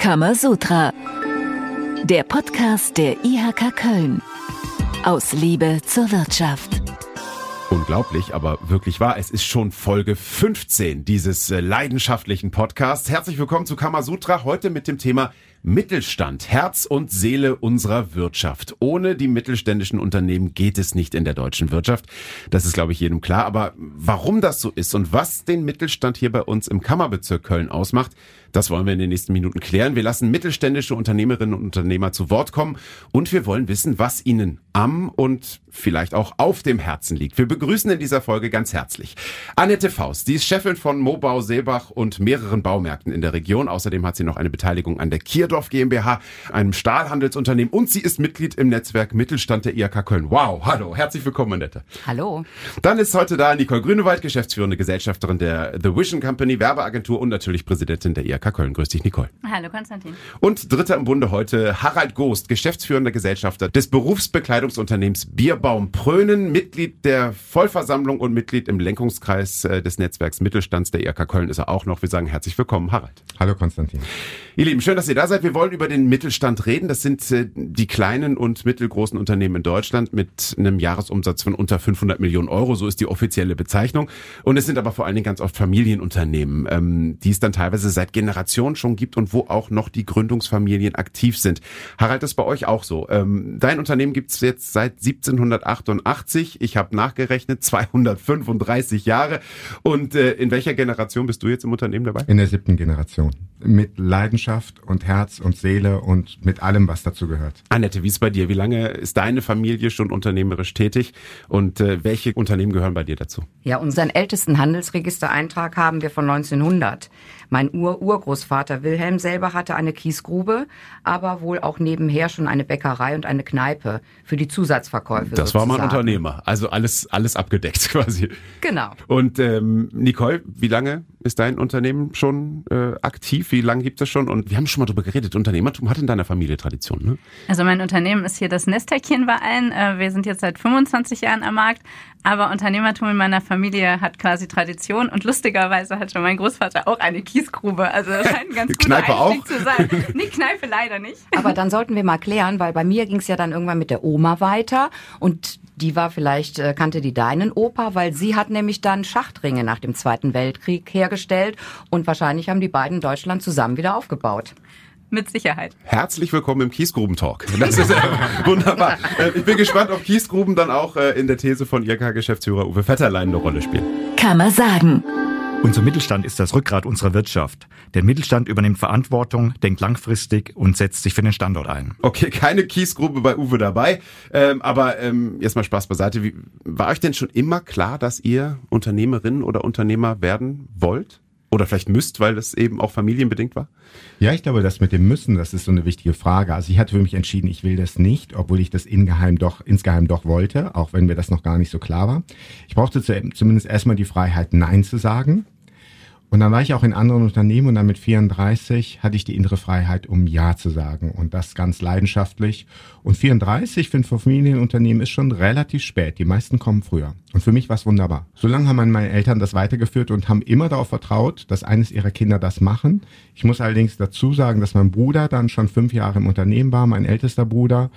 Kamasutra. Der Podcast der IHK Köln. Aus Liebe zur Wirtschaft. Unglaublich, aber wirklich wahr. Es ist schon Folge 15 dieses äh, leidenschaftlichen Podcasts. Herzlich willkommen zu Kamasutra. Heute mit dem Thema Mittelstand, Herz und Seele unserer Wirtschaft. Ohne die mittelständischen Unternehmen geht es nicht in der deutschen Wirtschaft. Das ist, glaube ich, jedem klar. Aber warum das so ist und was den Mittelstand hier bei uns im Kammerbezirk Köln ausmacht, das wollen wir in den nächsten Minuten klären. Wir lassen mittelständische Unternehmerinnen und Unternehmer zu Wort kommen und wir wollen wissen, was ihnen am und vielleicht auch auf dem Herzen liegt. Wir begrüßen in dieser Folge ganz herzlich Annette Faust. Die ist Chefin von Mobau Seebach und mehreren Baumärkten in der Region. Außerdem hat sie noch eine Beteiligung an der Kierdorf GmbH, einem Stahlhandelsunternehmen und sie ist Mitglied im Netzwerk Mittelstand der IHK Köln. Wow, hallo, herzlich willkommen, Annette. Hallo. Dann ist heute da Nicole Grünewald, geschäftsführende Gesellschafterin der The Vision Company, Werbeagentur und natürlich Präsidentin der IHK Köln. Grüß dich, Nicole. Hallo, Konstantin. Und dritter im Bunde heute Harald Goost, geschäftsführender Gesellschafter des Berufsbekleidungsunternehmens Bierbaum Prönen, Mitglied der Vollversammlung und Mitglied im Lenkungskreis äh, des Netzwerks Mittelstands der IHK Köln ist er auch noch. Wir sagen herzlich willkommen, Harald. Hallo, Konstantin. Ihr Lieben, schön, dass ihr da seid. Wir wollen über den Mittelstand reden. Das sind äh, die kleinen und mittelgroßen Unternehmen in Deutschland mit einem Jahresumsatz von unter 500 Millionen Euro. So ist die offizielle Bezeichnung. Und es sind aber vor allen Dingen ganz oft Familienunternehmen, ähm, die es dann teilweise seit Generationen schon gibt und wo auch noch die Gründungsfamilien aktiv sind. Harald, das ist bei euch auch so. Ähm, dein Unternehmen gibt es jetzt seit 1788. Ich habe nachgerechnet, 235 Jahre. Und äh, in welcher Generation bist du jetzt im Unternehmen dabei? In der siebten Generation. Mit Leidenschaft und Herz und Seele und mit allem, was dazu gehört. Annette, wie ist bei dir? Wie lange ist deine Familie schon unternehmerisch tätig und äh, welche Unternehmen gehören bei dir dazu? Ja, unseren ältesten Handelsregistereintrag haben wir von 1900. Mein Ur-Urgroßvater Wilhelm selber hatte eine Kiesgrube, aber wohl auch nebenher schon eine Bäckerei und eine Kneipe für die Zusatzverkäufe. Das sozusagen. war mal ein Unternehmer, also alles alles abgedeckt quasi. Genau. Und ähm, Nicole, wie lange ist dein Unternehmen schon äh, aktiv? Wie lange gibt es schon? Und wir haben schon mal drüber geredet. Unternehmertum hat in deiner Familie Tradition, ne? Also mein Unternehmen ist hier das Nesthäkchen bei allen. Äh, Wir sind jetzt seit 25 Jahren am Markt. Aber Unternehmertum in meiner Familie hat quasi Tradition und lustigerweise hat schon mein Großvater auch eine Kiesgrube. Also das scheint ein ganz guter Kneipe Einstieg auch? zu sein. Nee, Kneipe leider nicht. Aber dann sollten wir mal klären, weil bei mir ging es ja dann irgendwann mit der Oma weiter und die war vielleicht, äh, kannte die deinen Opa, weil sie hat nämlich dann Schachtringe nach dem Zweiten Weltkrieg hergestellt und wahrscheinlich haben die beiden Deutschland zusammen wieder aufgebaut. Mit Sicherheit. Herzlich willkommen im Kiesgruben-Talk. Das ist äh, wunderbar. Äh, ich bin gespannt, ob Kiesgruben dann auch äh, in der These von IRK-Geschäftsführer Uwe Vetterlein eine Rolle spielen. Kann man sagen. Unser Mittelstand ist das Rückgrat unserer Wirtschaft. Der Mittelstand übernimmt Verantwortung, denkt langfristig und setzt sich für den Standort ein. Okay, keine Kiesgrube bei Uwe dabei. Ähm, aber ähm, jetzt mal Spaß beiseite. Wie, war euch denn schon immer klar, dass ihr Unternehmerin oder Unternehmer werden wollt? Oder vielleicht müsst, weil das eben auch familienbedingt war? Ja, ich glaube, das mit dem Müssen, das ist so eine wichtige Frage. Also ich hatte für mich entschieden, ich will das nicht, obwohl ich das ingeheim doch, insgeheim doch wollte, auch wenn mir das noch gar nicht so klar war. Ich brauchte zu, zumindest erstmal die Freiheit, Nein zu sagen. Und dann war ich auch in anderen Unternehmen und dann mit 34 hatte ich die innere Freiheit, um Ja zu sagen und das ganz leidenschaftlich. Und 34 für ein Familienunternehmen ist schon relativ spät. Die meisten kommen früher. Und für mich war es wunderbar. So lange haben meine Eltern das weitergeführt und haben immer darauf vertraut, dass eines ihrer Kinder das machen. Ich muss allerdings dazu sagen, dass mein Bruder dann schon fünf Jahre im Unternehmen war, mein ältester Bruder,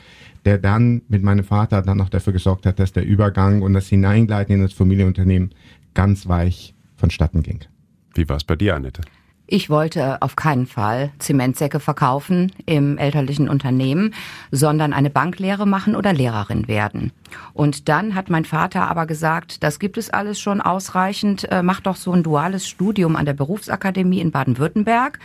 der dann mit meinem Vater dann noch dafür gesorgt hat, dass der Übergang und das Hineingleiten in das Familienunternehmen ganz weich vonstatten ging. Wie war es bei dir, Annette? Ich wollte auf keinen Fall Zementsäcke verkaufen im elterlichen Unternehmen, sondern eine Banklehre machen oder Lehrerin werden. Und dann hat mein Vater aber gesagt, das gibt es alles schon ausreichend, äh, mach doch so ein duales Studium an der Berufsakademie in Baden-Württemberg.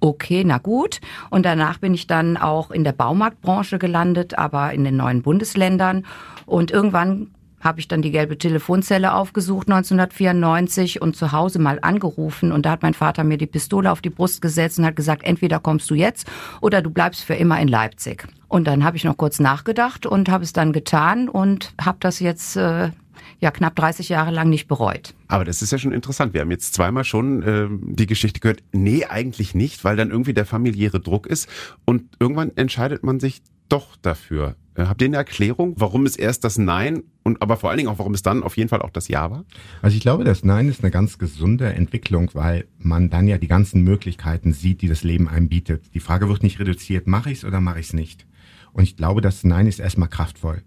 Okay, na gut. Und danach bin ich dann auch in der Baumarktbranche gelandet, aber in den neuen Bundesländern. Und irgendwann habe ich dann die gelbe Telefonzelle aufgesucht 1994 und zu Hause mal angerufen und da hat mein Vater mir die Pistole auf die Brust gesetzt und hat gesagt, entweder kommst du jetzt oder du bleibst für immer in Leipzig. Und dann habe ich noch kurz nachgedacht und habe es dann getan und habe das jetzt äh, ja knapp 30 Jahre lang nicht bereut. Aber das ist ja schon interessant. Wir haben jetzt zweimal schon ähm, die Geschichte gehört. Nee, eigentlich nicht, weil dann irgendwie der familiäre Druck ist und irgendwann entscheidet man sich doch dafür. Äh, habt ihr eine Erklärung, warum es erst das Nein und aber vor allen Dingen auch, warum es dann auf jeden Fall auch das Ja war? Also ich glaube, das Nein ist eine ganz gesunde Entwicklung, weil man dann ja die ganzen Möglichkeiten sieht, die das Leben einem bietet. Die Frage wird nicht reduziert, mache ich es oder mache ich es nicht? Und ich glaube, das Nein ist erstmal kraftvoll.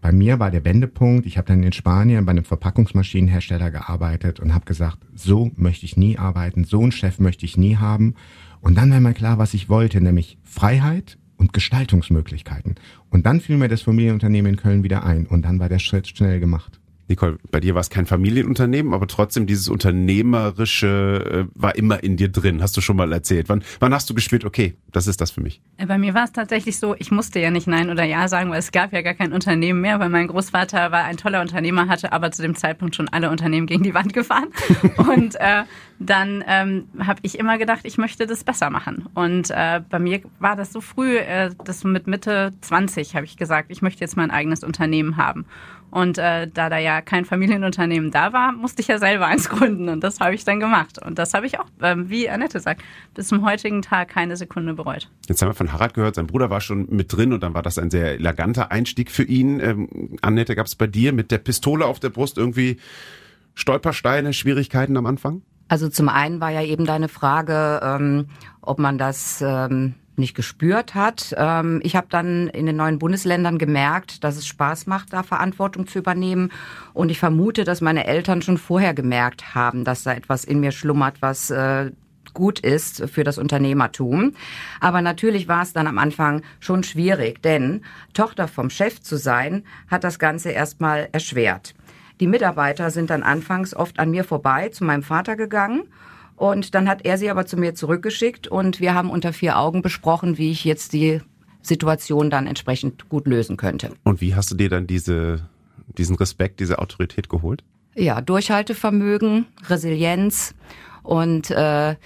Bei mir war der Wendepunkt, ich habe dann in Spanien bei einem Verpackungsmaschinenhersteller gearbeitet und habe gesagt, so möchte ich nie arbeiten, so einen Chef möchte ich nie haben. Und dann war mir klar, was ich wollte, nämlich Freiheit und Gestaltungsmöglichkeiten. Und dann fiel mir das Familienunternehmen in Köln wieder ein und dann war der Schritt schnell gemacht. Nicole, bei dir war es kein Familienunternehmen, aber trotzdem dieses Unternehmerische äh, war immer in dir drin, hast du schon mal erzählt. Wann, wann hast du gespürt, okay, das ist das für mich? Äh, bei mir war es tatsächlich so, ich musste ja nicht Nein oder Ja sagen, weil es gab ja gar kein Unternehmen mehr, weil mein Großvater war ein toller Unternehmer, hatte aber zu dem Zeitpunkt schon alle Unternehmen gegen die Wand gefahren. Und äh, dann ähm, habe ich immer gedacht, ich möchte das besser machen. Und äh, bei mir war das so früh, äh, das mit Mitte 20 habe ich gesagt, ich möchte jetzt mein eigenes Unternehmen haben. Und äh, da da ja kein Familienunternehmen da war, musste ich ja selber eins gründen und das habe ich dann gemacht. Und das habe ich auch, ähm, wie Annette sagt, bis zum heutigen Tag keine Sekunde bereut. Jetzt haben wir von Harald gehört, sein Bruder war schon mit drin und dann war das ein sehr eleganter Einstieg für ihn. Ähm, Annette, gab es bei dir mit der Pistole auf der Brust irgendwie Stolpersteine, Schwierigkeiten am Anfang? Also zum einen war ja eben deine Frage, ähm, ob man das ähm, nicht gespürt hat. Ähm, ich habe dann in den neuen Bundesländern gemerkt, dass es Spaß macht, da Verantwortung zu übernehmen. Und ich vermute, dass meine Eltern schon vorher gemerkt haben, dass da etwas in mir schlummert, was äh, gut ist für das Unternehmertum. Aber natürlich war es dann am Anfang schon schwierig, denn Tochter vom Chef zu sein, hat das Ganze erstmal erschwert. Die Mitarbeiter sind dann anfangs oft an mir vorbei zu meinem Vater gegangen und dann hat er sie aber zu mir zurückgeschickt und wir haben unter vier Augen besprochen, wie ich jetzt die Situation dann entsprechend gut lösen könnte. Und wie hast du dir dann diese, diesen Respekt, diese Autorität geholt? Ja, Durchhaltevermögen, Resilienz und äh,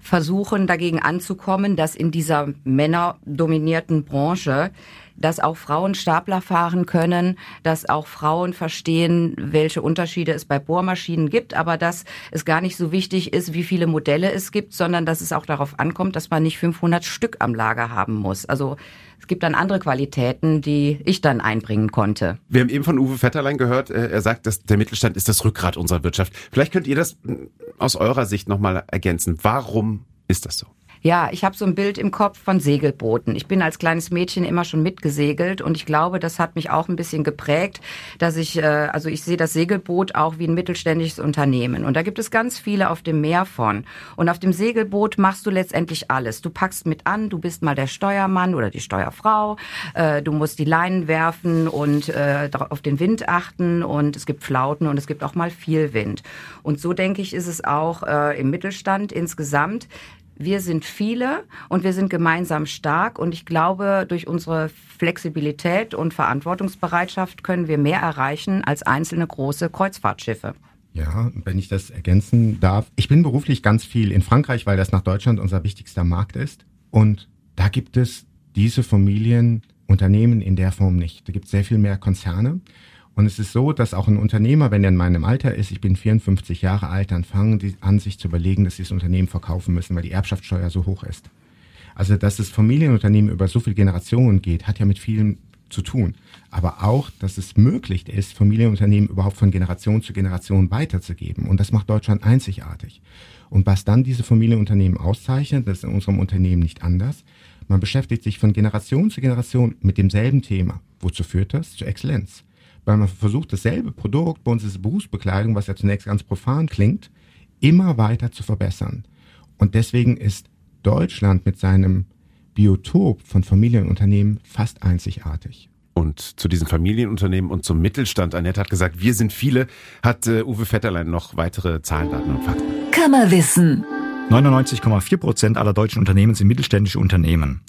versuchen dagegen anzukommen, dass in dieser männerdominierten Branche dass auch Frauen Stapler fahren können, dass auch Frauen verstehen, welche Unterschiede es bei Bohrmaschinen gibt, aber dass es gar nicht so wichtig ist, wie viele Modelle es gibt, sondern dass es auch darauf ankommt, dass man nicht 500 Stück am Lager haben muss. Also es gibt dann andere Qualitäten, die ich dann einbringen konnte. Wir haben eben von Uwe Vetterlein gehört, äh, er sagt, dass der Mittelstand ist das Rückgrat unserer Wirtschaft. Vielleicht könnt ihr das aus eurer Sicht nochmal ergänzen. Warum ist das so? Ja, ich habe so ein Bild im Kopf von Segelbooten. Ich bin als kleines Mädchen immer schon mitgesegelt und ich glaube, das hat mich auch ein bisschen geprägt, dass ich, äh, also ich sehe das Segelboot auch wie ein mittelständisches Unternehmen. Und da gibt es ganz viele auf dem Meer von. Und auf dem Segelboot machst du letztendlich alles. Du packst mit an, du bist mal der Steuermann oder die Steuerfrau, äh, du musst die Leinen werfen und äh, auf den Wind achten und es gibt Flauten und es gibt auch mal viel Wind. Und so denke ich, ist es auch äh, im Mittelstand insgesamt wir sind viele und wir sind gemeinsam stark. Und ich glaube, durch unsere Flexibilität und Verantwortungsbereitschaft können wir mehr erreichen als einzelne große Kreuzfahrtschiffe. Ja, wenn ich das ergänzen darf. Ich bin beruflich ganz viel in Frankreich, weil das nach Deutschland unser wichtigster Markt ist. Und da gibt es diese Familienunternehmen in der Form nicht. Da gibt es sehr viel mehr Konzerne. Und es ist so, dass auch ein Unternehmer, wenn er in meinem Alter ist, ich bin 54 Jahre alt, dann fangen die an, sich zu überlegen, dass sie das Unternehmen verkaufen müssen, weil die Erbschaftssteuer so hoch ist. Also, dass das Familienunternehmen über so viele Generationen geht, hat ja mit vielen zu tun. Aber auch, dass es möglich ist, Familienunternehmen überhaupt von Generation zu Generation weiterzugeben. Und das macht Deutschland einzigartig. Und was dann diese Familienunternehmen auszeichnet, das ist in unserem Unternehmen nicht anders. Man beschäftigt sich von Generation zu Generation mit demselben Thema. Wozu führt das? Zu Exzellenz weil man versucht, dasselbe Produkt, bei uns ist Berufsbekleidung, was ja zunächst ganz profan klingt, immer weiter zu verbessern. Und deswegen ist Deutschland mit seinem Biotop von Familienunternehmen fast einzigartig. Und zu diesen Familienunternehmen und zum Mittelstand, Annette hat gesagt, wir sind viele, hat uh, Uwe Vetterlein noch weitere Zahlen, Daten und Fakten. Kammerwissen. 99,4 Prozent aller deutschen Unternehmen sind mittelständische Unternehmen.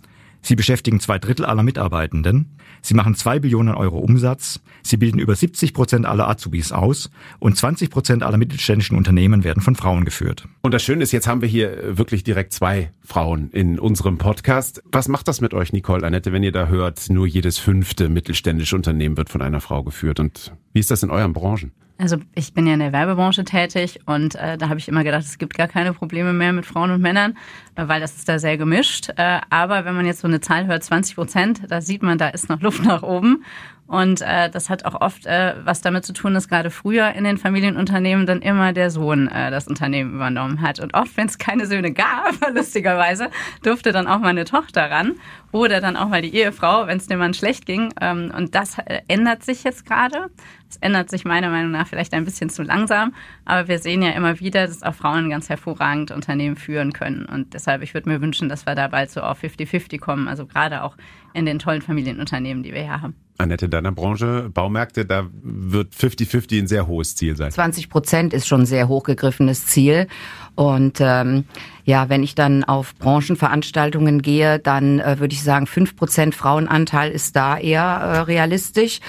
Sie beschäftigen zwei Drittel aller Mitarbeitenden. Sie machen zwei Billionen Euro Umsatz. Sie bilden über 70 Prozent aller Azubis aus. Und 20 Prozent aller mittelständischen Unternehmen werden von Frauen geführt. Und das Schöne ist, jetzt haben wir hier wirklich direkt zwei Frauen in unserem Podcast. Was macht das mit euch, Nicole, Annette, wenn ihr da hört, nur jedes fünfte mittelständische Unternehmen wird von einer Frau geführt? Und wie ist das in euren Branchen? Also ich bin ja in der Werbebranche tätig und äh, da habe ich immer gedacht, es gibt gar keine Probleme mehr mit Frauen und Männern, äh, weil das ist da sehr gemischt. Äh, aber wenn man jetzt so eine Zahl hört, 20 Prozent, da sieht man, da ist noch Luft nach oben. Und äh, das hat auch oft äh, was damit zu tun, dass gerade früher in den Familienunternehmen dann immer der Sohn äh, das Unternehmen übernommen hat. Und oft, wenn es keine Söhne gab, lustigerweise, durfte dann auch mal eine Tochter ran oder dann auch mal die Ehefrau, wenn es dem Mann schlecht ging. Ähm, und das äh, ändert sich jetzt gerade. Es ändert sich meiner Meinung nach vielleicht ein bisschen zu langsam, aber wir sehen ja immer wieder, dass auch Frauen ganz hervorragend Unternehmen führen können. Und deshalb, ich würde mir wünschen, dass wir da bald so auf 50-50 kommen, also gerade auch in den tollen Familienunternehmen, die wir hier haben. Annette, in deiner Branche, Baumärkte, da wird 50-50 ein sehr hohes Ziel sein. 20 Prozent ist schon ein sehr hochgegriffenes Ziel. Und ähm, ja, wenn ich dann auf Branchenveranstaltungen gehe, dann äh, würde ich sagen, fünf Prozent Frauenanteil ist da eher äh, realistisch.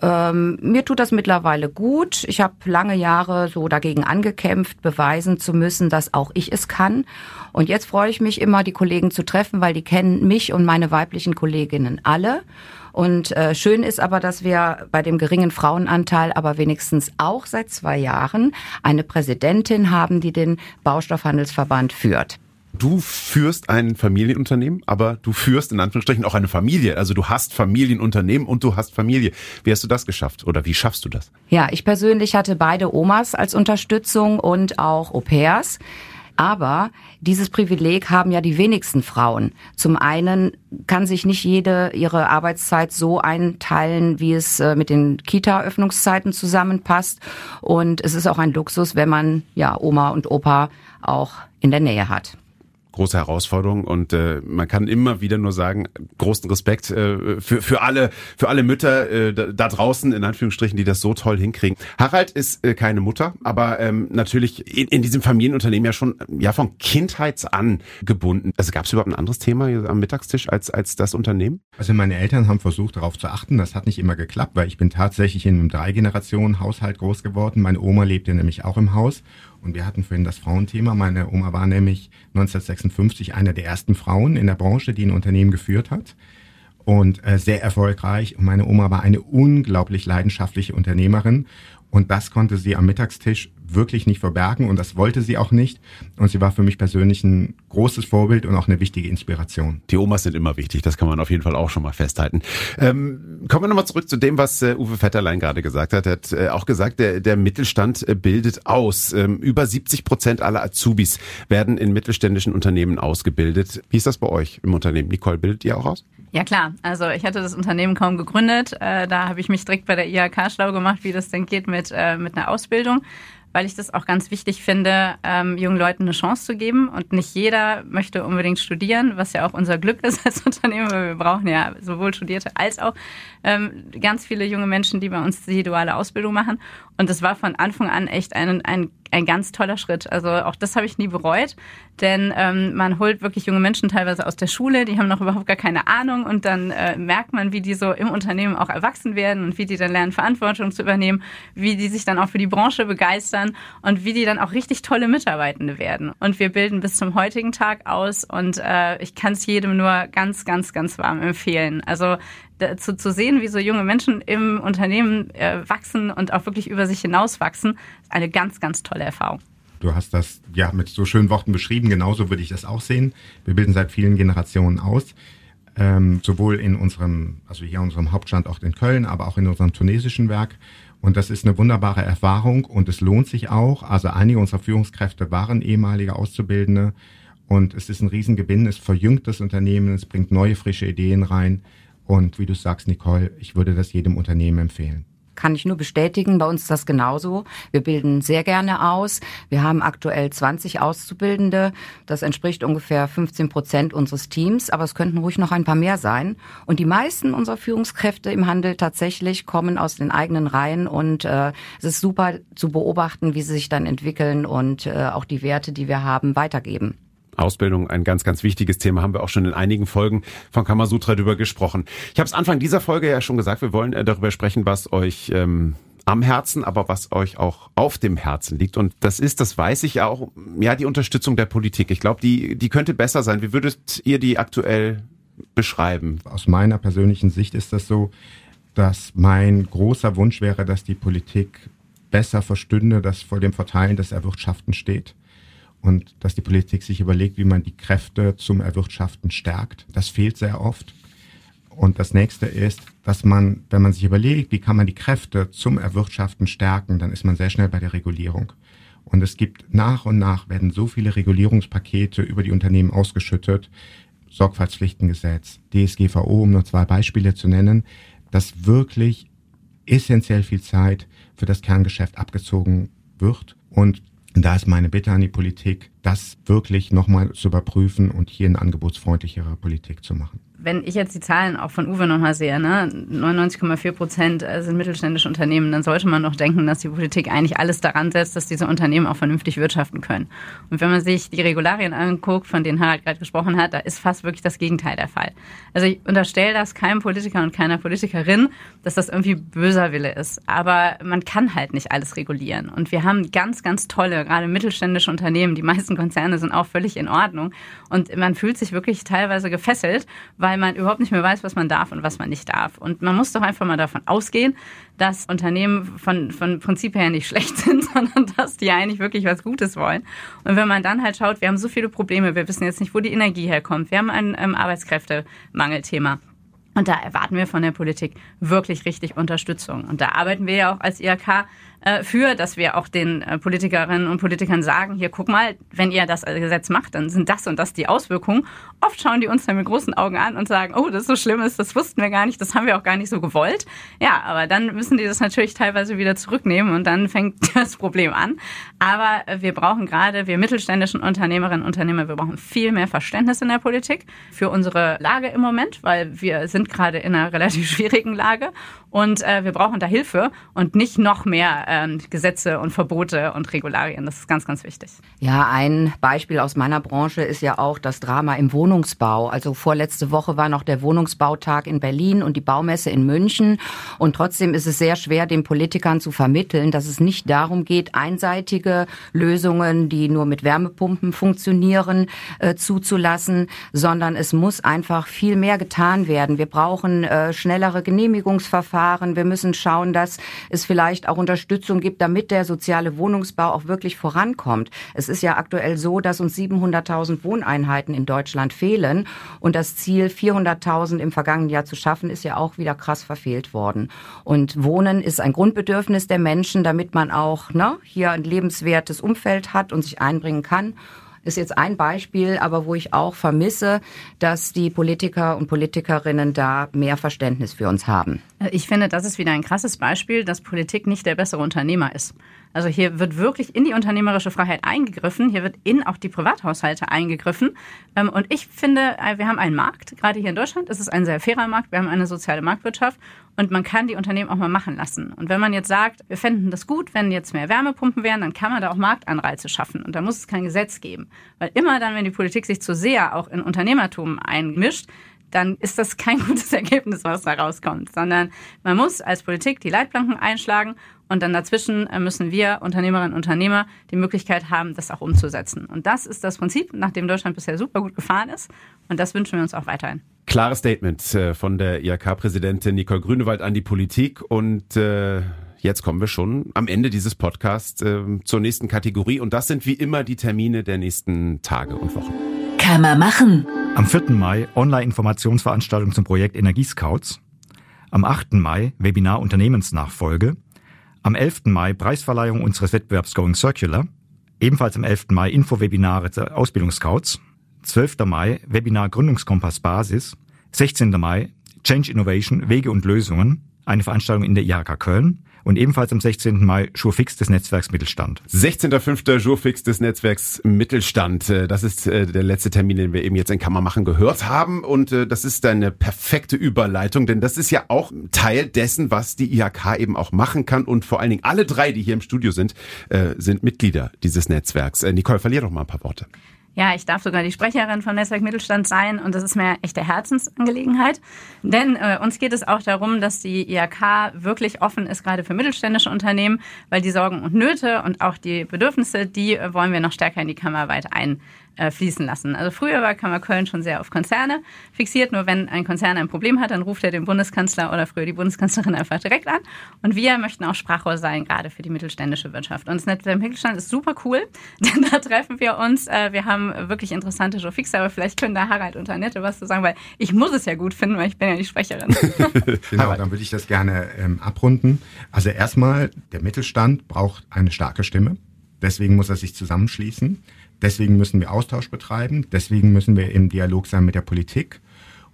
Ähm, mir tut das mittlerweile gut. Ich habe lange Jahre so dagegen angekämpft, beweisen zu müssen, dass auch ich es kann. Und jetzt freue ich mich immer, die Kollegen zu treffen, weil die kennen mich und meine weiblichen Kolleginnen alle. Und äh, schön ist aber, dass wir bei dem geringen Frauenanteil aber wenigstens auch seit zwei Jahren eine Präsidentin haben, die den Baustoffhandelsverband führt. Du führst ein Familienunternehmen, aber du führst in Anführungsstrichen auch eine Familie. Also du hast Familienunternehmen und du hast Familie. Wie hast du das geschafft oder wie schaffst du das? Ja, ich persönlich hatte beide Omas als Unterstützung und auch Au pairs. Aber dieses Privileg haben ja die wenigsten Frauen. Zum einen kann sich nicht jede ihre Arbeitszeit so einteilen, wie es äh, mit den Kita-Öffnungszeiten zusammenpasst. Und es ist auch ein Luxus, wenn man ja Oma und Opa auch in der Nähe hat große Herausforderung und äh, man kann immer wieder nur sagen, großen Respekt äh, für, für alle für alle Mütter äh, da draußen in Anführungsstrichen, die das so toll hinkriegen. Harald ist äh, keine Mutter, aber ähm, natürlich in, in diesem Familienunternehmen ja schon ja von Kindheits an gebunden. Also gab es überhaupt ein anderes Thema am Mittagstisch als als das Unternehmen? Also meine Eltern haben versucht darauf zu achten, das hat nicht immer geklappt, weil ich bin tatsächlich in einem drei Generationen Haushalt groß geworden. Meine Oma lebte nämlich auch im Haus und wir hatten vorhin das Frauenthema. Meine Oma war nämlich 1956 eine der ersten Frauen in der Branche, die ein Unternehmen geführt hat und äh, sehr erfolgreich. Und meine Oma war eine unglaublich leidenschaftliche Unternehmerin und das konnte sie am Mittagstisch wirklich nicht verbergen und das wollte sie auch nicht. Und sie war für mich persönlich ein großes Vorbild und auch eine wichtige Inspiration. Die Omas sind immer wichtig, das kann man auf jeden Fall auch schon mal festhalten. Ähm, kommen wir nochmal zurück zu dem, was äh, Uwe Vetterlein gerade gesagt hat. Er hat äh, auch gesagt, der, der Mittelstand äh, bildet aus. Ähm, über 70 Prozent aller Azubis werden in mittelständischen Unternehmen ausgebildet. Wie ist das bei euch im Unternehmen? Nicole, bildet ihr auch aus? Ja klar, also ich hatte das Unternehmen kaum gegründet. Äh, da habe ich mich direkt bei der IHK schlau gemacht, wie das denn geht mit, äh, mit einer Ausbildung weil ich das auch ganz wichtig finde, ähm, jungen Leuten eine Chance zu geben. Und nicht jeder möchte unbedingt studieren, was ja auch unser Glück ist als Unternehmen, weil wir brauchen ja sowohl Studierte als auch ähm, ganz viele junge Menschen, die bei uns die duale Ausbildung machen. Und das war von Anfang an echt ein, ein ein ganz toller Schritt. Also auch das habe ich nie bereut, denn ähm, man holt wirklich junge Menschen teilweise aus der Schule, die haben noch überhaupt gar keine Ahnung und dann äh, merkt man, wie die so im Unternehmen auch erwachsen werden und wie die dann lernen, Verantwortung zu übernehmen, wie die sich dann auch für die Branche begeistern und wie die dann auch richtig tolle Mitarbeitende werden. Und wir bilden bis zum heutigen Tag aus und äh, ich kann es jedem nur ganz, ganz, ganz warm empfehlen. Also zu, zu sehen, wie so junge Menschen im Unternehmen äh, wachsen und auch wirklich über sich hinaus wachsen, ist eine ganz, ganz tolle Erfahrung. Du hast das ja mit so schönen Worten beschrieben, genauso würde ich das auch sehen. Wir bilden seit vielen Generationen aus, ähm, sowohl in unserem, also hier in unserem Hauptstandort in Köln, aber auch in unserem tunesischen Werk. Und das ist eine wunderbare Erfahrung und es lohnt sich auch. Also einige unserer Führungskräfte waren ehemalige Auszubildende und es ist ein Riesengewinn, es verjüngt das Unternehmen, es bringt neue, frische Ideen rein. Und wie du sagst, Nicole, ich würde das jedem Unternehmen empfehlen kann ich nur bestätigen. Bei uns ist das genauso. Wir bilden sehr gerne aus. Wir haben aktuell 20 Auszubildende. Das entspricht ungefähr 15 Prozent unseres Teams, aber es könnten ruhig noch ein paar mehr sein. Und die meisten unserer Führungskräfte im Handel tatsächlich kommen aus den eigenen Reihen und äh, es ist super zu beobachten, wie sie sich dann entwickeln und äh, auch die Werte, die wir haben, weitergeben. Ausbildung ein ganz, ganz wichtiges Thema, haben wir auch schon in einigen Folgen von Kamasutra drüber gesprochen. Ich habe es Anfang dieser Folge ja schon gesagt, wir wollen äh, darüber sprechen, was euch ähm, am Herzen, aber was euch auch auf dem Herzen liegt. Und das ist, das weiß ich auch, ja, die Unterstützung der Politik. Ich glaube, die, die könnte besser sein. Wie würdet ihr die aktuell beschreiben? Aus meiner persönlichen Sicht ist das so, dass mein großer Wunsch wäre, dass die Politik besser verstünde, dass vor dem Verteilen des Erwirtschaften steht und dass die Politik sich überlegt, wie man die Kräfte zum Erwirtschaften stärkt. Das fehlt sehr oft. Und das nächste ist, dass man, wenn man sich überlegt, wie kann man die Kräfte zum Erwirtschaften stärken, dann ist man sehr schnell bei der Regulierung. Und es gibt nach und nach werden so viele Regulierungspakete über die Unternehmen ausgeschüttet. Sorgfaltspflichtengesetz, DSGVO, um nur zwei Beispiele zu nennen, dass wirklich essentiell viel Zeit für das Kerngeschäft abgezogen wird. Und da ist meine Bitte an die Politik, das wirklich nochmal zu überprüfen und hier eine angebotsfreundlichere Politik zu machen wenn ich jetzt die Zahlen auch von Uwe nochmal sehe, ne, 99,4 Prozent äh, sind mittelständische Unternehmen, dann sollte man doch denken, dass die Politik eigentlich alles daran setzt, dass diese Unternehmen auch vernünftig wirtschaften können. Und wenn man sich die Regularien anguckt, von denen Harald gerade gesprochen hat, da ist fast wirklich das Gegenteil der Fall. Also ich unterstelle das keinem Politiker und keiner Politikerin, dass das irgendwie böser Wille ist. Aber man kann halt nicht alles regulieren. Und wir haben ganz, ganz tolle, gerade mittelständische Unternehmen. Die meisten Konzerne sind auch völlig in Ordnung. Und man fühlt sich wirklich teilweise gefesselt, weil weil man überhaupt nicht mehr weiß, was man darf und was man nicht darf. Und man muss doch einfach mal davon ausgehen, dass Unternehmen von, von Prinzip her nicht schlecht sind, sondern dass die eigentlich wirklich was Gutes wollen. Und wenn man dann halt schaut, wir haben so viele Probleme, wir wissen jetzt nicht, wo die Energie herkommt, wir haben ein ähm, Arbeitskräftemangelthema. Und da erwarten wir von der Politik wirklich richtig Unterstützung. Und da arbeiten wir ja auch als IHK äh, für, dass wir auch den äh, Politikerinnen und Politikern sagen, hier guck mal, wenn ihr das Gesetz macht, dann sind das und das die Auswirkungen. Oft schauen die uns dann mit großen Augen an und sagen, oh, das ist so schlimm ist, das wussten wir gar nicht, das haben wir auch gar nicht so gewollt. Ja, aber dann müssen die das natürlich teilweise wieder zurücknehmen und dann fängt das Problem an. Aber äh, wir brauchen gerade, wir mittelständischen Unternehmerinnen und Unternehmer, wir brauchen viel mehr Verständnis in der Politik für unsere Lage im Moment, weil wir sind gerade in einer relativ schwierigen Lage und äh, wir brauchen da Hilfe und nicht noch mehr äh, Gesetze und Verbote und Regularien. Das ist ganz, ganz wichtig. Ja, ein Beispiel aus meiner Branche ist ja auch das Drama im Wohnungsbau. Also vorletzte Woche war noch der Wohnungsbautag in Berlin und die Baumesse in München. Und trotzdem ist es sehr schwer, den Politikern zu vermitteln, dass es nicht darum geht, einseitige Lösungen, die nur mit Wärmepumpen funktionieren, äh, zuzulassen, sondern es muss einfach viel mehr getan werden. Wir brauchen äh, schnellere Genehmigungsverfahren Verfahren. Wir müssen schauen, dass es vielleicht auch Unterstützung gibt, damit der soziale Wohnungsbau auch wirklich vorankommt. Es ist ja aktuell so, dass uns 700.000 Wohneinheiten in Deutschland fehlen und das Ziel 400.000 im vergangenen Jahr zu schaffen ist ja auch wieder krass verfehlt worden. Und Wohnen ist ein Grundbedürfnis der Menschen, damit man auch ne, hier ein lebenswertes Umfeld hat und sich einbringen kann ist jetzt ein Beispiel, aber wo ich auch vermisse, dass die Politiker und Politikerinnen da mehr Verständnis für uns haben. Ich finde, das ist wieder ein krasses Beispiel, dass Politik nicht der bessere Unternehmer ist. Also hier wird wirklich in die unternehmerische Freiheit eingegriffen, hier wird in auch die Privathaushalte eingegriffen. Ähm, und ich finde, äh, wir haben einen Markt, gerade hier in Deutschland, es ist ein sehr fairer Markt, wir haben eine soziale Marktwirtschaft und man kann die Unternehmen auch mal machen lassen. Und wenn man jetzt sagt, wir fänden das gut, wenn jetzt mehr Wärmepumpen wären, dann kann man da auch Marktanreize schaffen. Und da muss es kein Gesetz geben. Weil immer dann, wenn die Politik sich zu sehr auch in Unternehmertum einmischt, dann ist das kein gutes Ergebnis, was da rauskommt, sondern man muss als Politik die Leitplanken einschlagen und dann dazwischen äh, müssen wir Unternehmerinnen und Unternehmer die Möglichkeit haben, das auch umzusetzen. Und das ist das Prinzip, nach dem Deutschland bisher super gut gefahren ist. Und das wünschen wir uns auch weiterhin. Klares Statement äh, von der IHK-Präsidentin Nicole Grünewald an die Politik und äh Jetzt kommen wir schon am Ende dieses Podcasts äh, zur nächsten Kategorie und das sind wie immer die Termine der nächsten Tage und Wochen. Kann man machen. Am 4. Mai Online-Informationsveranstaltung zum Projekt Energiescouts. Am 8. Mai Webinar Unternehmensnachfolge. Am 11. Mai Preisverleihung unseres Wettbewerbs Going Circular. Ebenfalls am 11. Mai Infowebinare zur Ausbildungsscouts. 12. Mai Webinar Gründungskompass Basis. 16. Mai Change Innovation Wege und Lösungen. Eine Veranstaltung in der IHK Köln und ebenfalls am 16. Mai Jurfix des Netzwerks Mittelstand. 16.05. Jurfix des Netzwerks Mittelstand. Äh, das ist äh, der letzte Termin, den wir eben jetzt in Kammer machen gehört haben und äh, das ist eine perfekte Überleitung, denn das ist ja auch Teil dessen, was die IHK eben auch machen kann und vor allen Dingen alle drei, die hier im Studio sind, sind Mitglieder dieses Netzwerks. Nicole, verlier doch mal ein paar Worte. Ja, ich darf sogar die Sprecherin vom Netzwerk Mittelstand sein und das ist mir echte Herzensangelegenheit. Denn äh, uns geht es auch darum, dass die IHK wirklich offen ist, gerade für mittelständische Unternehmen, weil die Sorgen und Nöte und auch die Bedürfnisse, die äh, wollen wir noch stärker in die Kammerarbeit ein, äh, fließen lassen. Also früher war Kammer Köln schon sehr auf Konzerne fixiert. Nur wenn ein Konzern ein Problem hat, dann ruft er den Bundeskanzler oder früher die Bundeskanzlerin einfach direkt an. Und wir möchten auch Sprachrohr sein, gerade für die mittelständische Wirtschaft. Und das Netzwerk Mittelstand ist super cool, denn da treffen wir uns. Äh, wir haben wirklich interessante Joe aber vielleicht können da Harald und Annette was zu sagen, weil ich muss es ja gut finden, weil ich bin ja die Sprecherin. genau, dann würde ich das gerne ähm, abrunden. Also erstmal, der Mittelstand braucht eine starke Stimme. Deswegen muss er sich zusammenschließen. Deswegen müssen wir Austausch betreiben. Deswegen müssen wir im Dialog sein mit der Politik.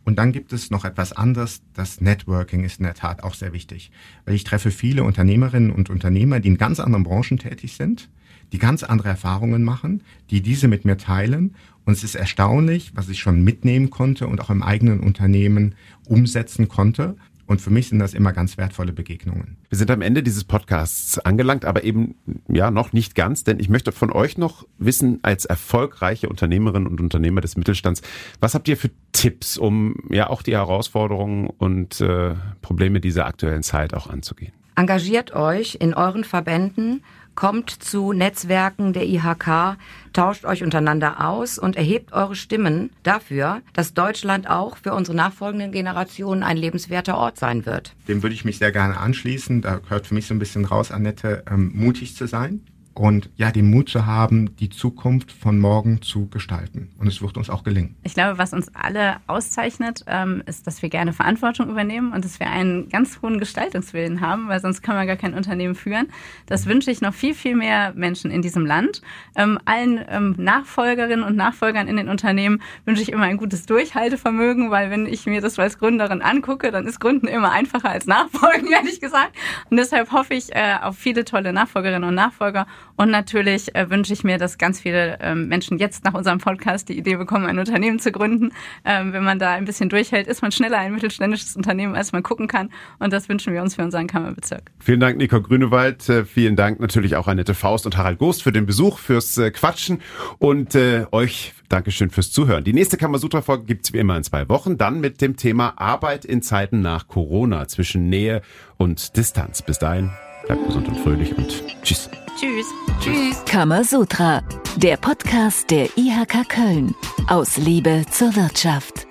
Und dann gibt es noch etwas anderes. Das Networking ist in der Tat auch sehr wichtig. Weil ich treffe viele Unternehmerinnen und Unternehmer, die in ganz anderen Branchen tätig sind, die ganz andere Erfahrungen machen, die diese mit mir teilen. Und es ist erstaunlich, was ich schon mitnehmen konnte und auch im eigenen Unternehmen umsetzen konnte. Und für mich sind das immer ganz wertvolle Begegnungen. Wir sind am Ende dieses Podcasts angelangt, aber eben ja noch nicht ganz, denn ich möchte von euch noch wissen, als erfolgreiche Unternehmerinnen und Unternehmer des Mittelstands, was habt ihr für Tipps, um ja auch die Herausforderungen und äh, Probleme dieser aktuellen Zeit auch anzugehen? Engagiert euch in euren Verbänden kommt zu Netzwerken der IHK, tauscht euch untereinander aus und erhebt eure Stimmen dafür, dass Deutschland auch für unsere nachfolgenden Generationen ein lebenswerter Ort sein wird. Dem würde ich mich sehr gerne anschließen. Da gehört für mich so ein bisschen raus, Annette, ähm, mutig zu sein und ja, den Mut zu haben, die Zukunft von morgen zu gestalten. Und es wird uns auch gelingen. Ich glaube, was uns alle auszeichnet, ähm, ist, dass wir gerne Verantwortung übernehmen und dass wir einen ganz hohen Gestaltungswillen haben, weil sonst kann man gar kein Unternehmen führen. Das wünsche ich noch viel, viel mehr Menschen in diesem Land. Ähm, allen ähm, Nachfolgerinnen und Nachfolgern in den Unternehmen wünsche ich immer ein gutes Durchhaltevermögen, weil wenn ich mir das als Gründerin angucke, dann ist Gründen immer einfacher als Nachfolgen, ehrlich gesagt. Und deshalb hoffe ich äh, auf viele tolle Nachfolgerinnen und Nachfolger und natürlich äh, wünsche ich mir, dass ganz viele ähm, Menschen jetzt nach unserem Podcast die Idee bekommen, ein Unternehmen zu gründen. Ähm, wenn man da ein bisschen durchhält, ist man schneller ein mittelständisches Unternehmen, als man gucken kann. Und das wünschen wir uns für unseren Kammerbezirk. Vielen Dank, Nico Grünewald. Äh, vielen Dank natürlich auch Annette Faust und Harald Gost für den Besuch, fürs äh, Quatschen und äh, euch Dankeschön fürs Zuhören. Die nächste Kammersutra-Folge gibt's wie immer in zwei Wochen, dann mit dem Thema Arbeit in Zeiten nach Corona zwischen Nähe und Distanz. Bis dahin, bleibt gesund und fröhlich und tschüss. Tschüss. Tschüss. Kamasutra, der Podcast der IHK Köln. Aus Liebe zur Wirtschaft.